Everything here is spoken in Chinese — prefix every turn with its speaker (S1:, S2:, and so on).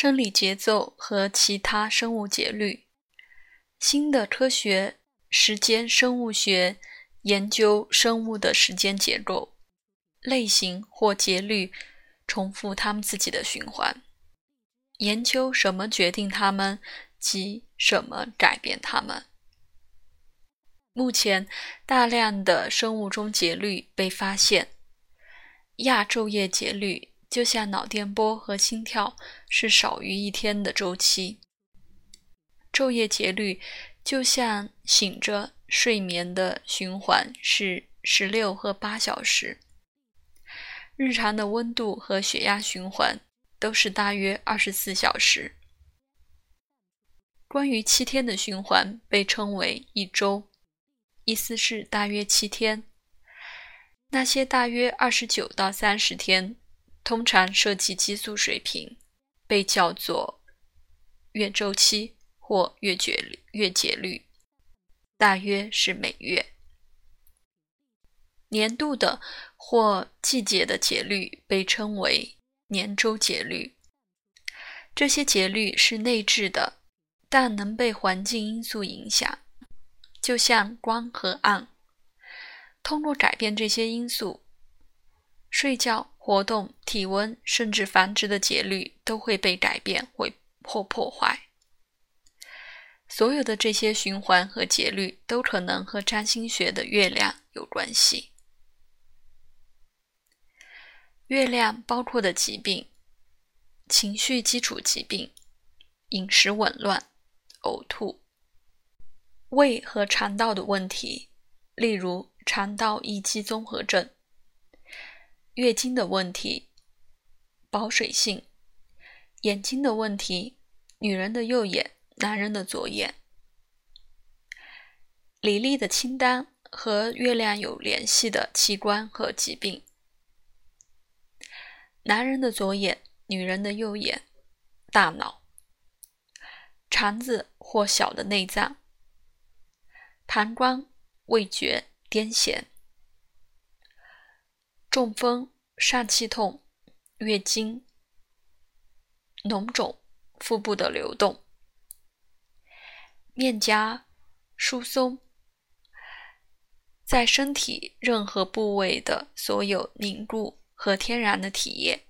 S1: 生理节奏和其他生物节律。新的科学时间生物学研究生物的时间结构、类型或节律，重复它们自己的循环，研究什么决定它们及什么改变它们。目前，大量的生物钟节律被发现。亚昼夜节律就像脑电波和心跳，是少于一天的周期；昼夜节律就像醒着睡眠的循环，是十六和八小时。日常的温度和血压循环都是大约二十四小时。关于七天的循环被称为一周。意思是大约七天。那些大约二十九到三十天，通常涉及激素水平，被叫做月周期或月节月节律，大约是每月。年度的或季节的节律被称为年周节律。这些节律是内置的，但能被环境因素影响。就像光和暗，通过改变这些因素，睡觉、活动、体温，甚至繁殖的节律都会被改变或破坏。所有的这些循环和节律都可能和占星学的月亮有关系。月亮包括的疾病、情绪基础疾病、饮食紊乱、呕吐。胃和肠道的问题，例如肠道易激综合症；月经的问题，保水性；眼睛的问题，女人的右眼，男人的左眼。李丽的清单和月亮有联系的器官和疾病：男人的左眼，女人的右眼，大脑、肠子或小的内脏。膀胱、味觉、癫痫、中风、疝气痛、月经、脓肿、腹部的流动、面颊疏松，在身体任何部位的所有凝固和天然的体液。